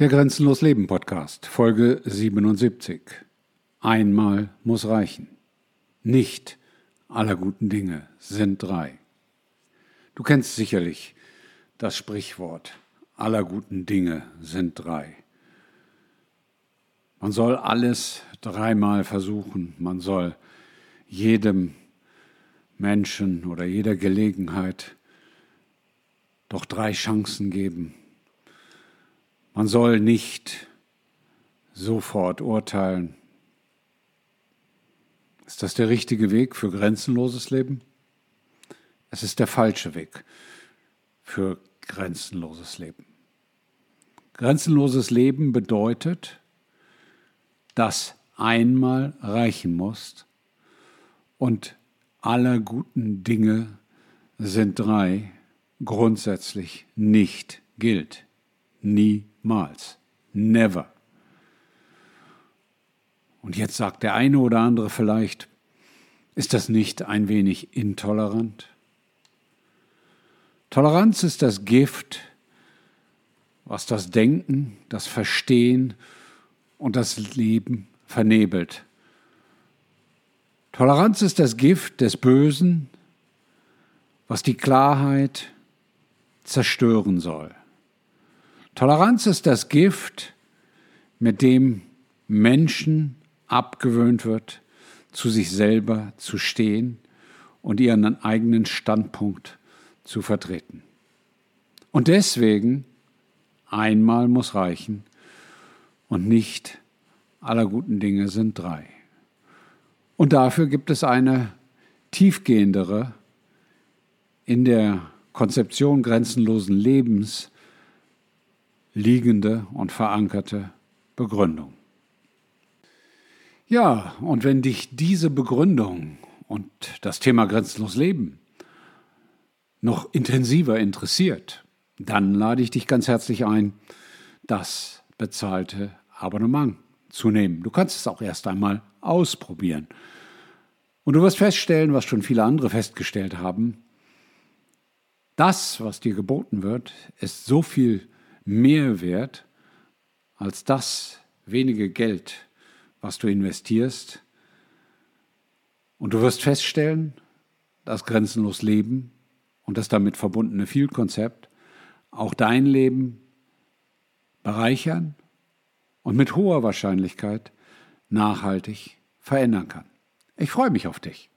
Der Grenzenlos Leben Podcast, Folge 77. Einmal muss reichen. Nicht aller guten Dinge sind drei. Du kennst sicherlich das Sprichwort, aller guten Dinge sind drei. Man soll alles dreimal versuchen, man soll jedem Menschen oder jeder Gelegenheit doch drei Chancen geben, man soll nicht sofort urteilen. Ist das der richtige Weg für grenzenloses Leben? Es ist der falsche Weg für grenzenloses Leben. Grenzenloses Leben bedeutet, dass einmal reichen muss und aller guten Dinge sind drei grundsätzlich nicht gilt. Niemals. Never. Und jetzt sagt der eine oder andere vielleicht, ist das nicht ein wenig intolerant? Toleranz ist das Gift, was das Denken, das Verstehen und das Leben vernebelt. Toleranz ist das Gift des Bösen, was die Klarheit zerstören soll. Toleranz ist das Gift, mit dem Menschen abgewöhnt wird, zu sich selber zu stehen und ihren eigenen Standpunkt zu vertreten. Und deswegen einmal muss reichen und nicht aller guten Dinge sind drei. Und dafür gibt es eine tiefgehendere in der Konzeption grenzenlosen Lebens liegende und verankerte Begründung. Ja, und wenn dich diese Begründung und das Thema grenzenlos Leben noch intensiver interessiert, dann lade ich dich ganz herzlich ein, das bezahlte Abonnement zu nehmen. Du kannst es auch erst einmal ausprobieren. Und du wirst feststellen, was schon viele andere festgestellt haben, das, was dir geboten wird, ist so viel mehr wert als das wenige Geld, was du investierst. Und du wirst feststellen, dass grenzenlos Leben und das damit verbundene Vielkonzept auch dein Leben bereichern und mit hoher Wahrscheinlichkeit nachhaltig verändern kann. Ich freue mich auf dich.